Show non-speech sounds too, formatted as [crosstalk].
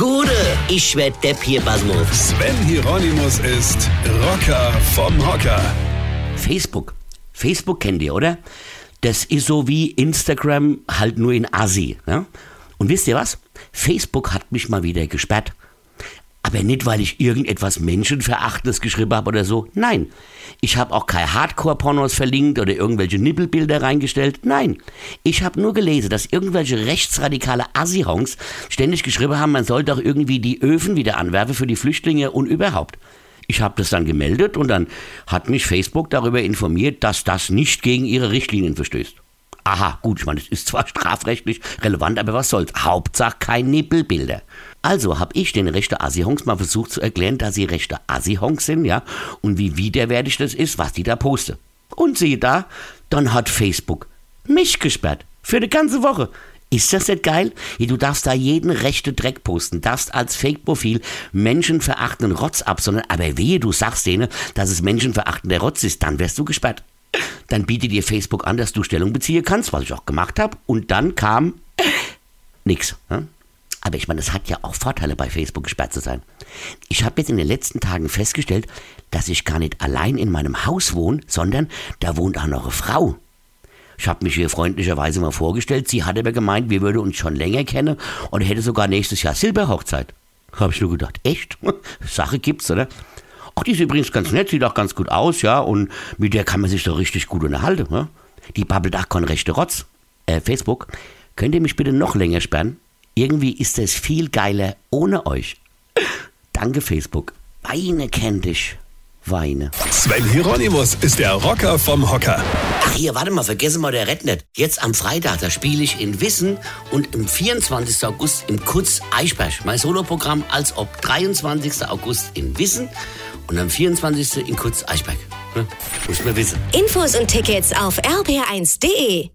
Gude, ich werd Depp hier, Basmus. Sven Hieronymus ist Rocker vom Hocker. Facebook. Facebook kennt ihr, oder? Das ist so wie Instagram, halt nur in Asi. Ja? Und wisst ihr was? Facebook hat mich mal wieder gesperrt. Aber nicht, weil ich irgendetwas Menschenverachtendes geschrieben habe oder so. Nein. Ich habe auch keine Hardcore-Pornos verlinkt oder irgendwelche Nippelbilder reingestellt. Nein. Ich habe nur gelesen, dass irgendwelche rechtsradikale Assihongs ständig geschrieben haben, man soll doch irgendwie die Öfen wieder anwerfen für die Flüchtlinge und überhaupt. Ich habe das dann gemeldet und dann hat mich Facebook darüber informiert, dass das nicht gegen ihre Richtlinien verstößt. Aha, gut, ich meine, es ist zwar [laughs] strafrechtlich relevant, aber was soll's? Hauptsache kein Nippelbilder. Also habe ich den rechten Assihongs mal versucht zu erklären, dass sie rechte Assihongs sind, ja, und wie widerwärtig das ist, was die da posten. Und siehe da, dann hat Facebook mich gesperrt. Für eine ganze Woche. Ist das nicht geil? Du darfst da jeden rechte Dreck posten, darfst als Fake-Profil menschenverachtenden Rotz absondern, aber wehe, du sagst denen, dass es menschenverachtender Rotz ist, dann wirst du gesperrt. Dann bietet dir Facebook an, dass du Stellung beziehen kannst, was ich auch gemacht habe, und dann kam [laughs] nix. Ja? Aber ich meine, es hat ja auch Vorteile, bei Facebook gesperrt zu sein. Ich habe jetzt in den letzten Tagen festgestellt, dass ich gar nicht allein in meinem Haus wohne, sondern da wohnt auch noch eine Frau. Ich habe mich hier freundlicherweise mal vorgestellt. Sie hat aber gemeint, wir würden uns schon länger kennen und hätte sogar nächstes Jahr Silberhochzeit. Habe ich nur gedacht, echt? [laughs] Sache gibt's, oder? Ach, die ist übrigens ganz nett, sieht auch ganz gut aus, ja, und mit der kann man sich doch richtig gut unterhalten, ja? Die babbelt auch kein rechte Rotz. Äh, Facebook, könnt ihr mich bitte noch länger sperren? Irgendwie ist es viel geiler ohne euch. [laughs] Danke, Facebook. Weine kennt dich. Weine. Sven Hieronymus ist der Rocker vom Hocker. Ach hier, warte mal, vergessen wir der nicht. Jetzt am Freitag, da spiele ich in Wissen und am 24. August im Kutz Eichberg. Mein Soloprogramm als ob 23. August in Wissen und am 24. in Kutz Eichberg. Hm? Muss man wissen. Infos und Tickets auf rb1.de.